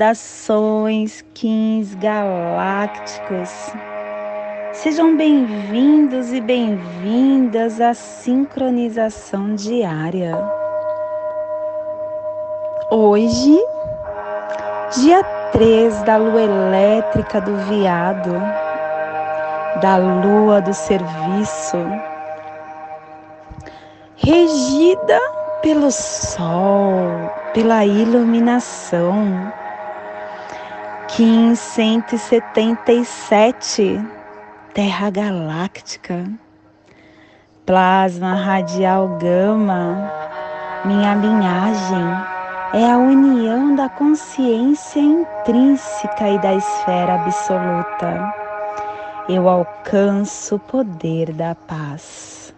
Saudações, Kings galácticos. Sejam bem-vindos e bem-vindas à sincronização diária. Hoje, dia 3 da lua elétrica do viado, da lua do serviço, regida pelo sol, pela iluminação. Kim 177, Terra Galáctica, Plasma Radial Gama, minha linhagem é a união da consciência intrínseca e da esfera absoluta. Eu alcanço o poder da paz.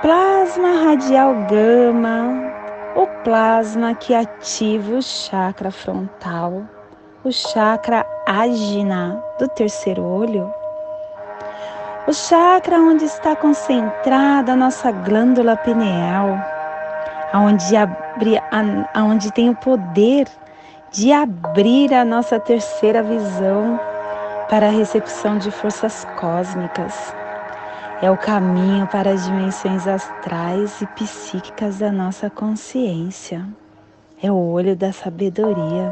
Plasma radial gama, o plasma que ativa o chakra frontal, o chakra ágina do terceiro olho. O chakra onde está concentrada a nossa glândula pineal aonde, abrir, aonde tem o poder de abrir a nossa terceira visão para a recepção de forças cósmicas. É o caminho para as dimensões astrais e psíquicas da nossa consciência. É o olho da sabedoria.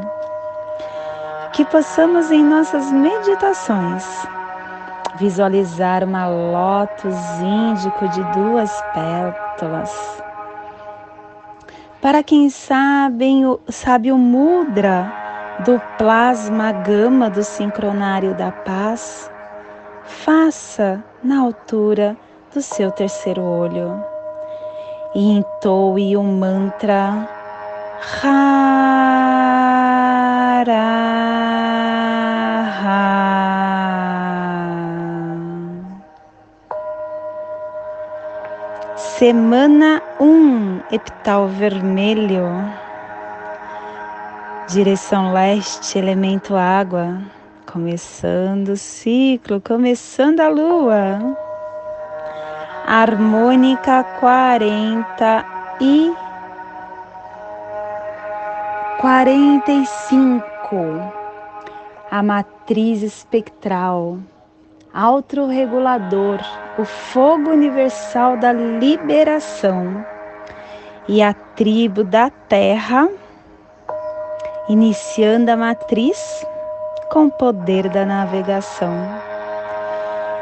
Que possamos em nossas meditações visualizar uma lótus índico de duas pétalas. Para quem sabe, sabe o mudra do plasma gama do sincronário da paz, faça na altura do seu terceiro olho. E entoe o mantra Semana 1, epital vermelho. Direção leste, elemento água. Começando o ciclo, começando a lua. Harmônica 40 e 45. A matriz espectral autorregulador, o fogo universal da liberação e a tribo da terra, iniciando a matriz com o poder da navegação.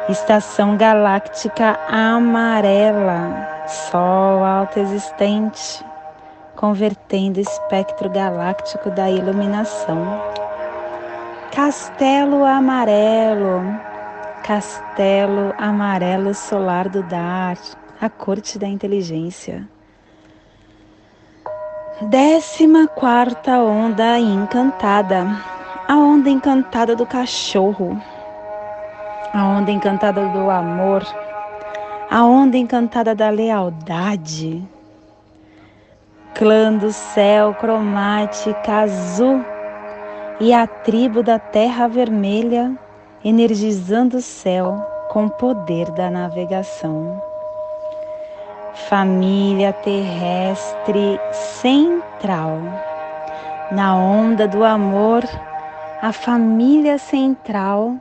Estação galáctica amarela, Sol alto existente, convertendo o espectro galáctico da iluminação. Castelo amarelo, Castelo Amarelo Solar do Dar, a corte da inteligência. Décima quarta onda encantada, a onda encantada do cachorro, a onda encantada do amor, a onda encantada da lealdade. Clã do céu cromática azul e a tribo da terra vermelha energizando o céu com poder da navegação. Família terrestre central. Na onda do amor, a família central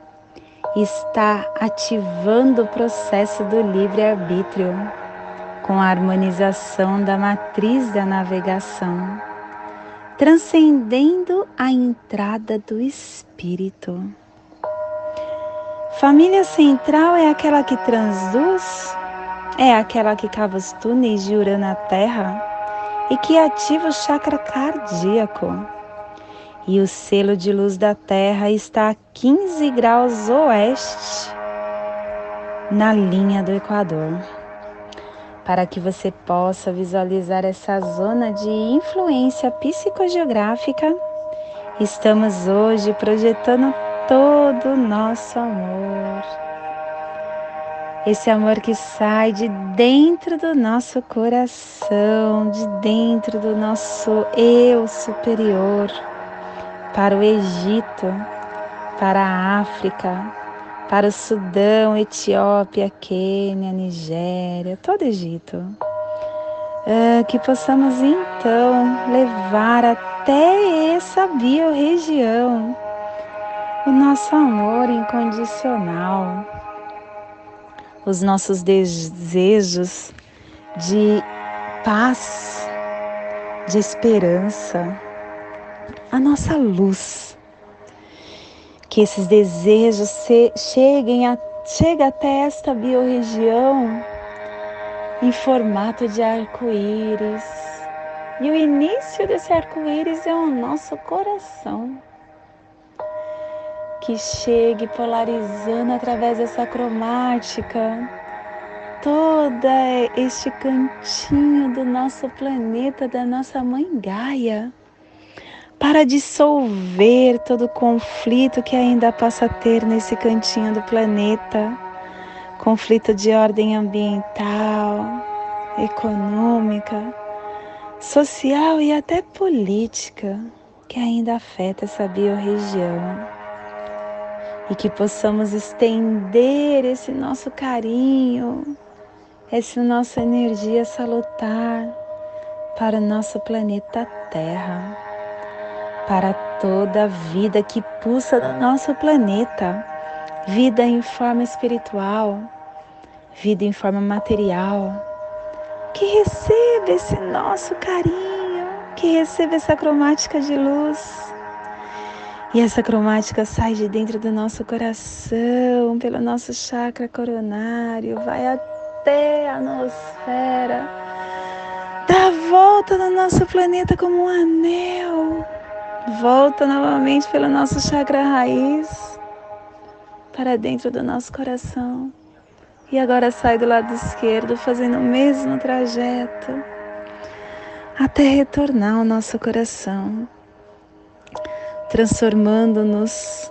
está ativando o processo do livre-arbítrio com a harmonização da matriz da navegação, transcendendo a entrada do espírito. Família central é aquela que transduz, é aquela que cava os túneis de Urano Terra e que ativa o chakra cardíaco. E o selo de luz da Terra está a 15 graus oeste, na linha do Equador. Para que você possa visualizar essa zona de influência psicogeográfica, estamos hoje projetando todo o nosso amor. Esse amor que sai de dentro do nosso coração, de dentro do nosso eu superior, para o Egito, para a África, para o Sudão, Etiópia, Quênia, Nigéria, todo o Egito. Uh, que possamos então levar até essa biorregião o nosso amor incondicional, os nossos desejos de paz, de esperança, a nossa luz. Que esses desejos se, cheguem a, chegue até esta biorregião em formato de arco-íris. E o início desse arco-íris é o nosso coração. Que chegue polarizando através dessa cromática todo este cantinho do nosso planeta, da nossa mãe Gaia, para dissolver todo o conflito que ainda possa ter nesse cantinho do planeta conflito de ordem ambiental, econômica, social e até política que ainda afeta essa biorregião. E que possamos estender esse nosso carinho, essa nossa energia salutar para o nosso planeta Terra, para toda a vida que pulsa no nosso planeta. Vida em forma espiritual, vida em forma material, que receba esse nosso carinho, que receba essa cromática de luz. E essa cromática sai de dentro do nosso coração, pelo nosso chakra coronário, vai até a nosfera, dá a volta no nosso planeta como um anel, volta novamente pelo nosso chakra raiz para dentro do nosso coração. E agora sai do lado esquerdo, fazendo o mesmo trajeto, até retornar ao nosso coração, transformando-nos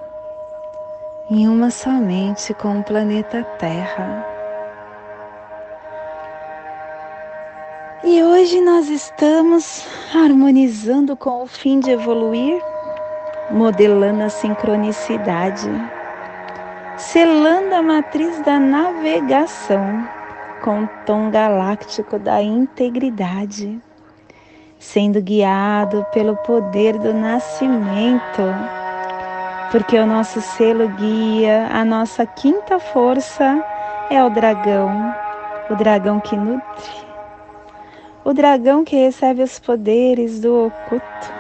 em uma somente com o planeta Terra. E hoje nós estamos harmonizando com o fim de evoluir, modelando a sincronicidade selando a matriz da navegação com o tom galáctico da integridade, sendo guiado pelo poder do nascimento, porque o nosso selo guia, a nossa quinta força é o dragão, o dragão que nutre, o dragão que recebe os poderes do oculto,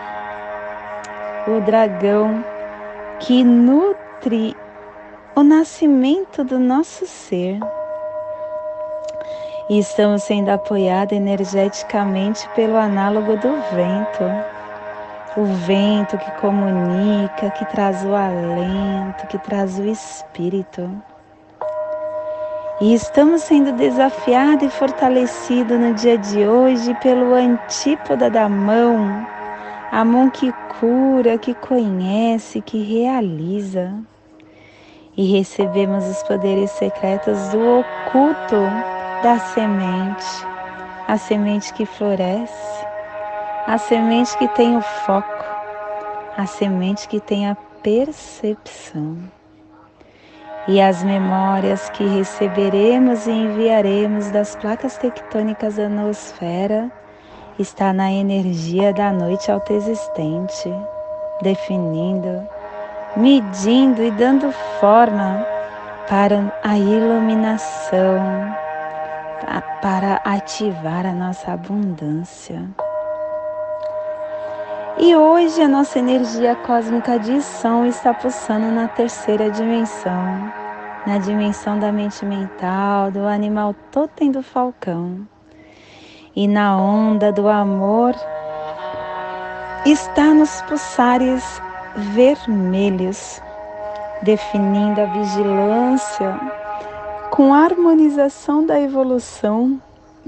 o dragão que nutre o nascimento do nosso ser. E estamos sendo apoiados energeticamente pelo análogo do vento. O vento que comunica, que traz o alento, que traz o espírito. E estamos sendo desafiados e fortalecidos no dia de hoje pelo antípoda da mão, a mão que cura, que conhece, que realiza. E recebemos os poderes secretos do oculto da semente, a semente que floresce, a semente que tem o foco, a semente que tem a percepção. E as memórias que receberemos e enviaremos das placas tectônicas da nosfera está na energia da noite autoexistente, definindo medindo e dando forma para a iluminação, para ativar a nossa abundância. E hoje a nossa energia cósmica de som está pulsando na terceira dimensão, na dimensão da mente mental, do animal totem do falcão. E na onda do amor está nos pulsares vermelhos, definindo a vigilância com a harmonização da evolução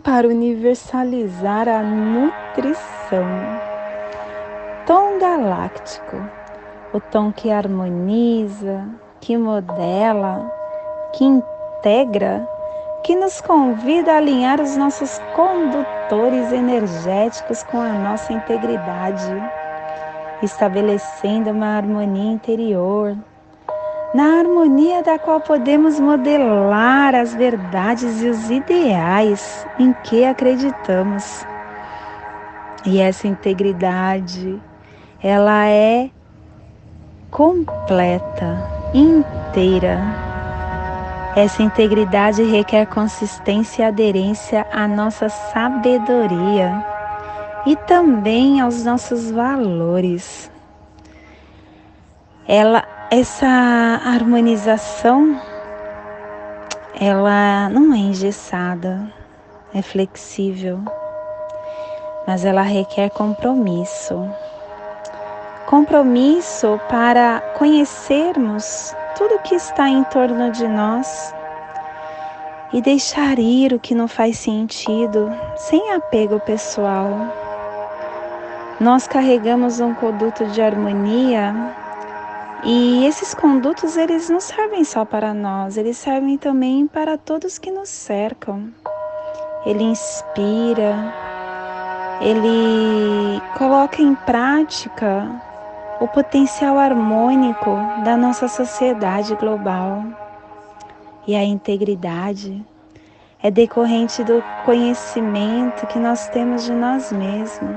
para universalizar a nutrição. Tom galáctico, o tom que harmoniza, que modela, que integra, que nos convida a alinhar os nossos condutores energéticos com a nossa integridade estabelecendo uma harmonia interior, na harmonia da qual podemos modelar as verdades e os ideais em que acreditamos. E essa integridade, ela é completa, inteira. Essa integridade requer consistência e aderência à nossa sabedoria e também aos nossos valores. Ela, essa harmonização, ela não é engessada, é flexível, mas ela requer compromisso. Compromisso para conhecermos tudo que está em torno de nós e deixar ir o que não faz sentido, sem apego pessoal. Nós carregamos um conduto de harmonia e esses condutos eles não servem só para nós, eles servem também para todos que nos cercam. Ele inspira, ele coloca em prática o potencial harmônico da nossa sociedade global. E a integridade é decorrente do conhecimento que nós temos de nós mesmos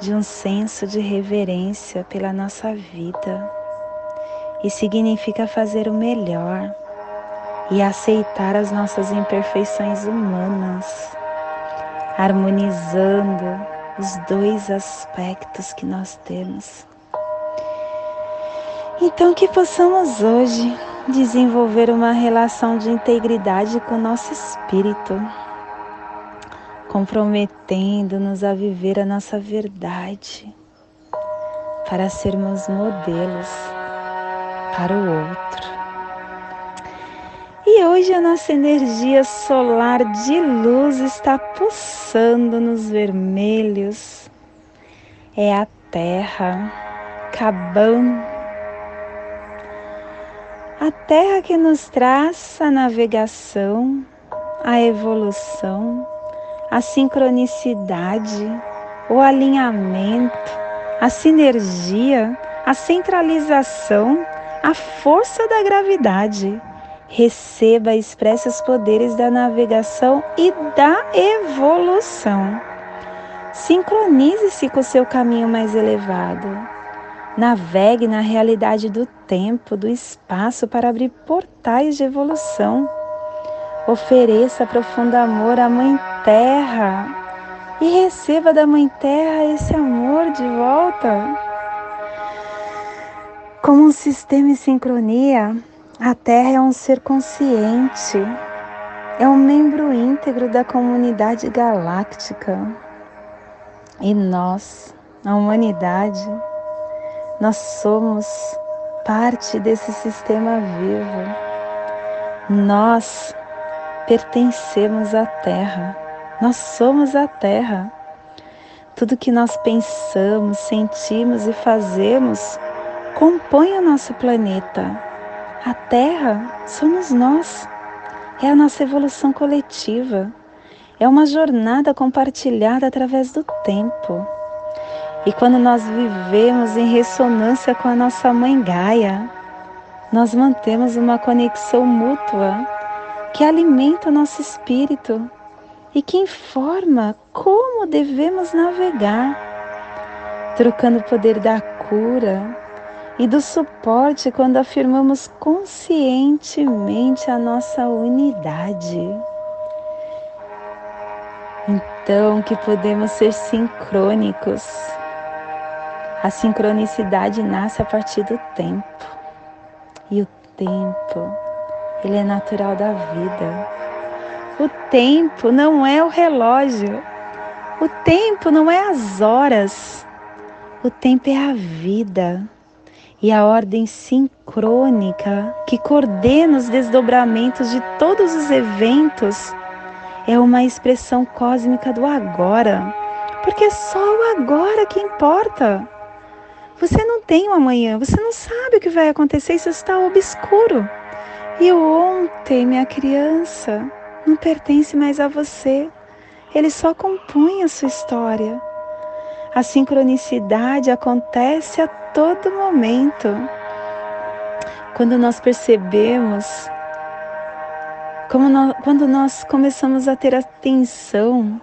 de um senso de reverência pela nossa vida e significa fazer o melhor e aceitar as nossas imperfeições humanas, harmonizando os dois aspectos que nós temos. Então, que possamos hoje desenvolver uma relação de integridade com o nosso espírito comprometendo-nos a viver a nossa verdade, para sermos modelos para o outro. E hoje a nossa energia solar de luz está pulsando nos vermelhos. É a Terra, Cabão. A Terra que nos traz a navegação, a evolução, a sincronicidade, o alinhamento, a sinergia, a centralização, a força da gravidade. Receba e expresse os poderes da navegação e da evolução. Sincronize-se com o seu caminho mais elevado. Navegue na realidade do tempo, do espaço para abrir portais de evolução. Ofereça profundo amor à Mãe Terra e receba da Mãe Terra esse amor de volta. Como um sistema em sincronia, a Terra é um ser consciente, é um membro íntegro da comunidade galáctica. E nós, a humanidade, nós somos parte desse sistema vivo. Nós pertencemos à Terra. Nós somos a Terra. Tudo que nós pensamos, sentimos e fazemos compõe o nosso planeta. A Terra somos nós. É a nossa evolução coletiva. É uma jornada compartilhada através do tempo. E quando nós vivemos em ressonância com a nossa mãe Gaia, nós mantemos uma conexão mútua que alimenta o nosso espírito e que informa como devemos navegar, trocando o poder da cura e do suporte quando afirmamos conscientemente a nossa unidade. Então, que podemos ser sincrônicos. A sincronicidade nasce a partir do tempo. E o tempo ele é natural da vida. O tempo não é o relógio. O tempo não é as horas. O tempo é a vida. E a ordem sincrônica que coordena os desdobramentos de todos os eventos é uma expressão cósmica do agora. Porque é só o agora que importa. Você não tem um amanhã, você não sabe o que vai acontecer, isso está obscuro. E o ontem, minha criança, não pertence mais a você. Ele só compõe a sua história. A sincronicidade acontece a todo momento. quando nós percebemos, nós, quando nós começamos a ter atenção,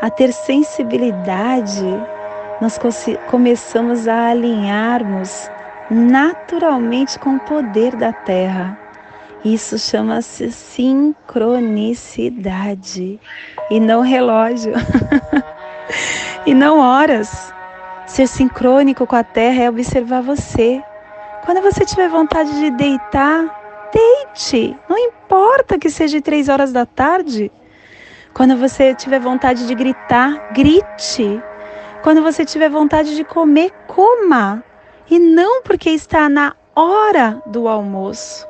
a ter sensibilidade, nós começamos a alinharmos naturalmente com o poder da Terra. Isso chama-se sincronicidade e não relógio e não horas. Ser sincrônico com a Terra é observar você. Quando você tiver vontade de deitar, deite. Não importa que seja três horas da tarde. Quando você tiver vontade de gritar, grite. Quando você tiver vontade de comer, coma. E não porque está na hora do almoço,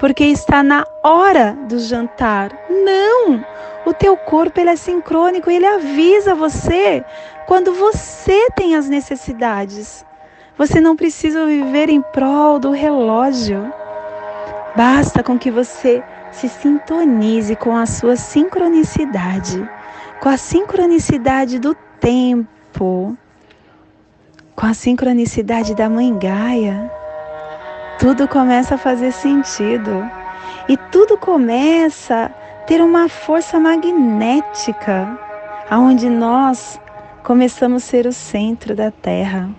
porque está na hora do jantar. Não! O teu corpo ele é sincrônico, ele avisa você quando você tem as necessidades. Você não precisa viver em prol do relógio. Basta com que você se sintonize com a sua sincronicidade, com a sincronicidade do tempo com a sincronicidade da Mãe Gaia, tudo começa a fazer sentido e tudo começa a ter uma força magnética, aonde nós começamos a ser o centro da Terra.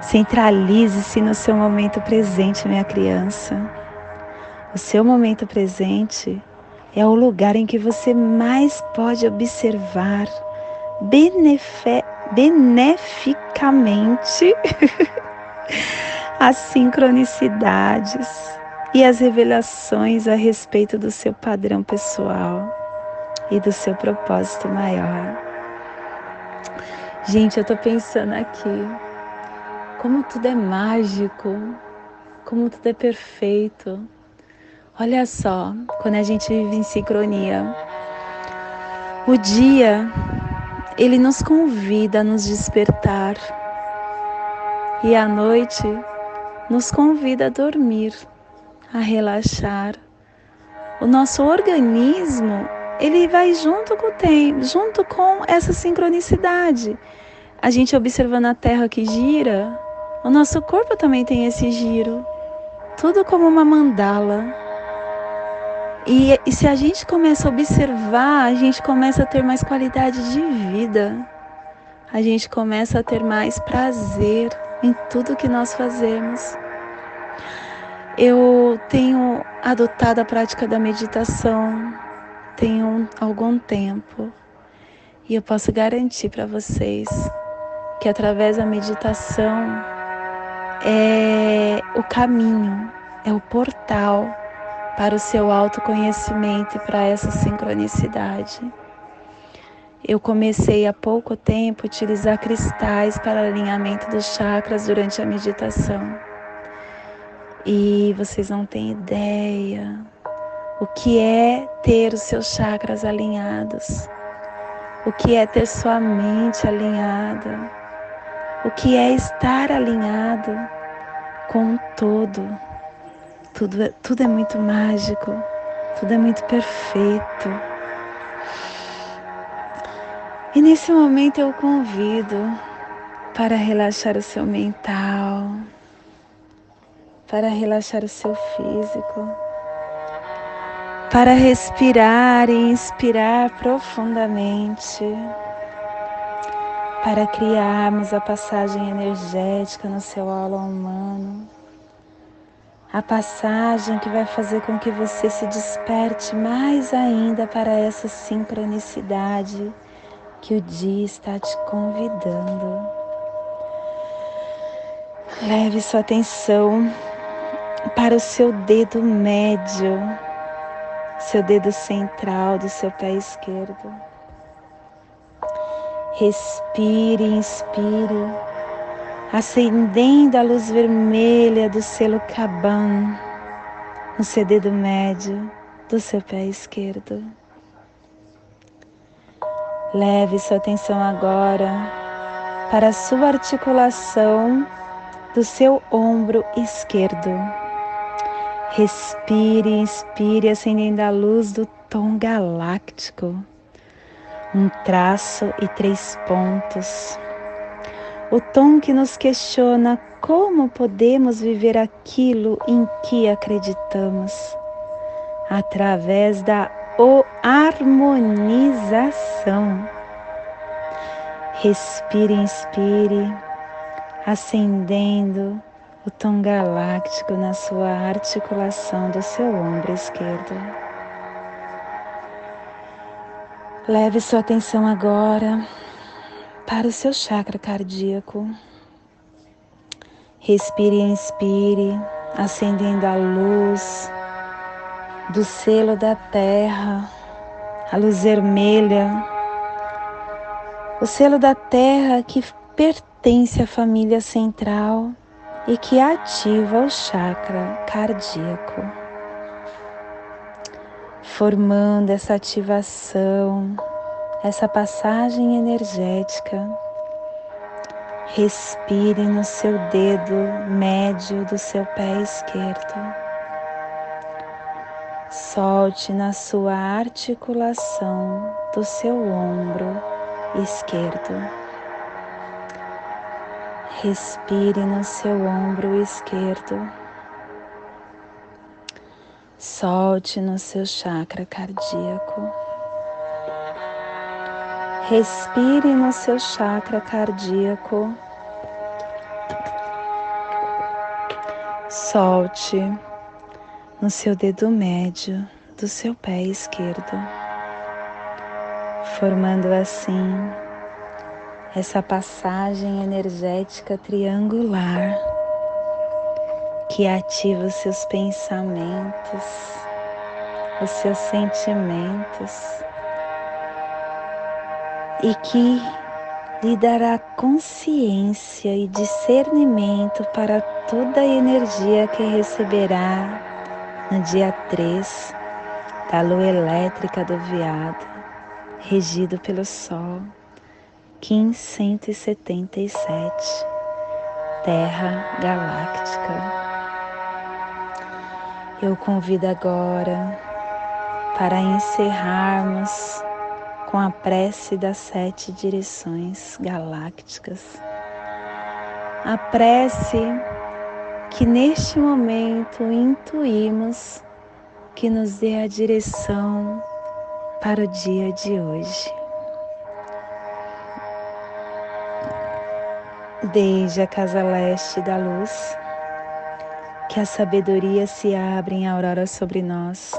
Centralize-se no seu momento presente, minha criança. O seu momento presente é o lugar em que você mais pode observar benefe, beneficamente as sincronicidades e as revelações a respeito do seu padrão pessoal e do seu propósito maior. Gente, eu tô pensando aqui como tudo é mágico, como tudo é perfeito. Olha só, quando a gente vive em sincronia, o dia ele nos convida a nos despertar e à noite nos convida a dormir, a relaxar. O nosso organismo, ele vai junto com o tempo, junto com essa sincronicidade. A gente observando a Terra que gira, o nosso corpo também tem esse giro. Tudo como uma mandala. E, e, se a gente começa a observar, a gente começa a ter mais qualidade de vida. A gente começa a ter mais prazer em tudo que nós fazemos. Eu tenho adotado a prática da meditação tenho algum tempo e eu posso garantir para vocês que através da meditação é o caminho, é o portal para o seu autoconhecimento e para essa sincronicidade. Eu comecei há pouco tempo a utilizar cristais para alinhamento dos chakras durante a meditação. E vocês não têm ideia o que é ter os seus chakras alinhados, o que é ter sua mente alinhada, o que é estar alinhado com o todo tudo, é, tudo é muito mágico, tudo é muito perfeito. E nesse momento eu convido para relaxar o seu mental, para relaxar o seu físico, para respirar e inspirar profundamente, para criarmos a passagem energética no seu aula humano a passagem que vai fazer com que você se desperte mais ainda para essa sincronicidade que o dia está te convidando. Leve sua atenção para o seu dedo médio, seu dedo central do seu pé esquerdo. Respire, inspire acendendo a luz vermelha do selo Kaban no seu dedo médio do seu pé esquerdo. Leve sua atenção agora para a sua articulação do seu ombro esquerdo. Respire, inspire, acendendo a luz do tom galáctico. Um traço e três pontos o tom que nos questiona como podemos viver aquilo em que acreditamos? Através da harmonização. Respire, inspire, acendendo o tom galáctico na sua articulação do seu ombro esquerdo. Leve sua atenção agora para o seu chakra cardíaco. Respire e inspire, acendendo a luz do selo da terra, a luz vermelha, o selo da terra que pertence à família central e que ativa o chakra cardíaco, formando essa ativação, essa passagem energética Respire no seu dedo médio do seu pé esquerdo. Solte na sua articulação do seu ombro esquerdo. Respire no seu ombro esquerdo. Solte no seu chakra cardíaco. Respire no seu chakra cardíaco. Solte no seu dedo médio do seu pé esquerdo, formando assim essa passagem energética triangular que ativa os seus pensamentos, os seus sentimentos e que lhe dará consciência e discernimento para toda a energia que receberá no dia 3 da lua elétrica do veado, regido pelo Sol, Kim 177, Terra Galáctica. Eu convido agora para encerrarmos com a prece das sete direções galácticas. A prece que neste momento intuímos que nos dê a direção para o dia de hoje. Desde a casa leste da luz, que a sabedoria se abra em aurora sobre nós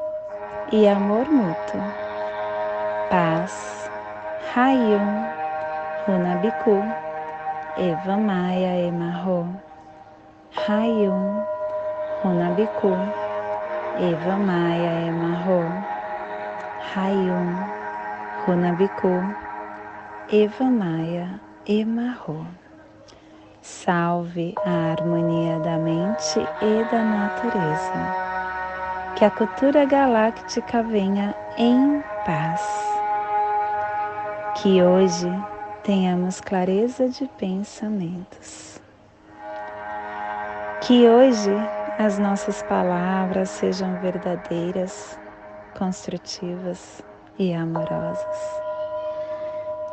e amor mútuo. Paz, Rayum, Runabiku, Eva Maia Emarro, Rayum, Runabiku, Eva Maia Emarro, Rayum, Runabiku, Eva Maia Emarro. Salve a harmonia da mente e da natureza que a cultura galáctica venha em paz. Que hoje tenhamos clareza de pensamentos. Que hoje as nossas palavras sejam verdadeiras, construtivas e amorosas.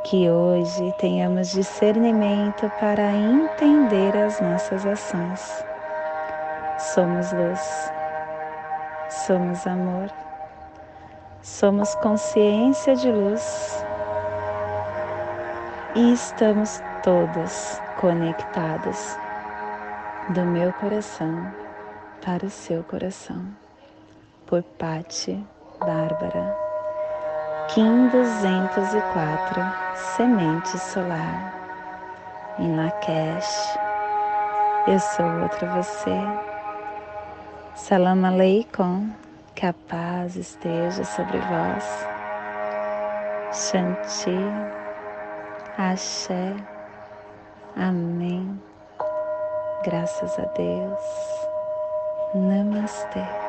Que hoje tenhamos discernimento para entender as nossas ações. Somos luz, somos amor, somos consciência de luz e estamos todos conectados do meu coração para o seu coração. Por Pati Bárbara, Kim 204, Semente Solar, em Lakesh. Eu sou outra você. Salam Aleikum, que a paz esteja sobre vós. Shanti, Axé, Amém. Graças a Deus. Namastê.